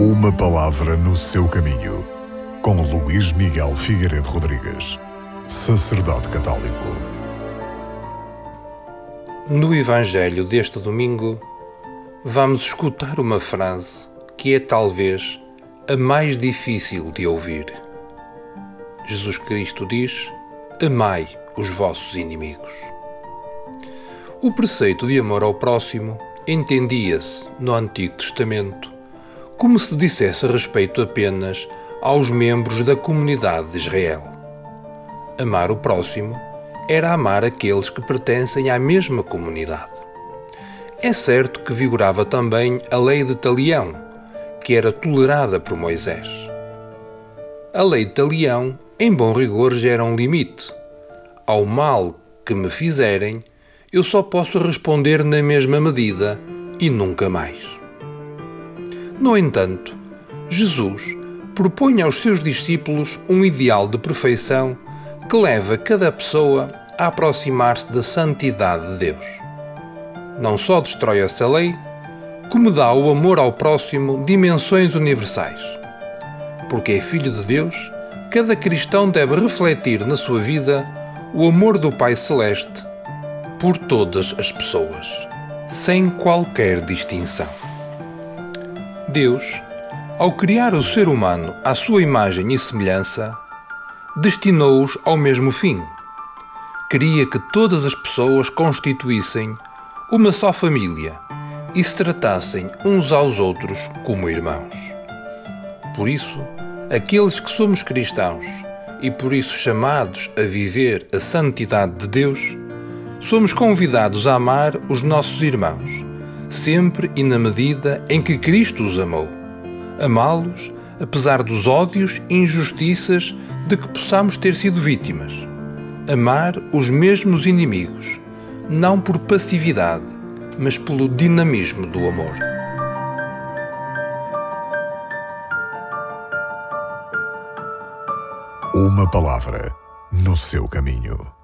Uma palavra no seu caminho, com Luís Miguel Figueiredo Rodrigues, sacerdote católico. No Evangelho deste domingo, vamos escutar uma frase que é talvez a mais difícil de ouvir. Jesus Cristo diz: Amai os vossos inimigos. O preceito de amor ao próximo entendia-se no Antigo Testamento como se dissesse respeito apenas aos membros da comunidade de Israel. Amar o próximo era amar aqueles que pertencem à mesma comunidade. É certo que vigorava também a lei de Talião, que era tolerada por Moisés. A lei de Talião, em bom rigor, gera um limite. Ao mal que me fizerem, eu só posso responder na mesma medida e nunca mais. No entanto, Jesus propõe aos seus discípulos um ideal de perfeição que leva cada pessoa a aproximar-se da santidade de Deus. Não só destrói essa lei, como dá ao amor ao próximo dimensões universais. Porque é filho de Deus, cada cristão deve refletir na sua vida o amor do Pai Celeste por todas as pessoas, sem qualquer distinção. Deus, ao criar o ser humano à sua imagem e semelhança, destinou-os ao mesmo fim. Queria que todas as pessoas constituíssem uma só família e se tratassem uns aos outros como irmãos. Por isso, aqueles que somos cristãos e por isso chamados a viver a santidade de Deus, somos convidados a amar os nossos irmãos sempre e na medida em que Cristo os amou. Amá-los, apesar dos ódios e injustiças de que possamos ter sido vítimas. Amar os mesmos inimigos, não por passividade, mas pelo dinamismo do amor. Uma palavra no seu caminho.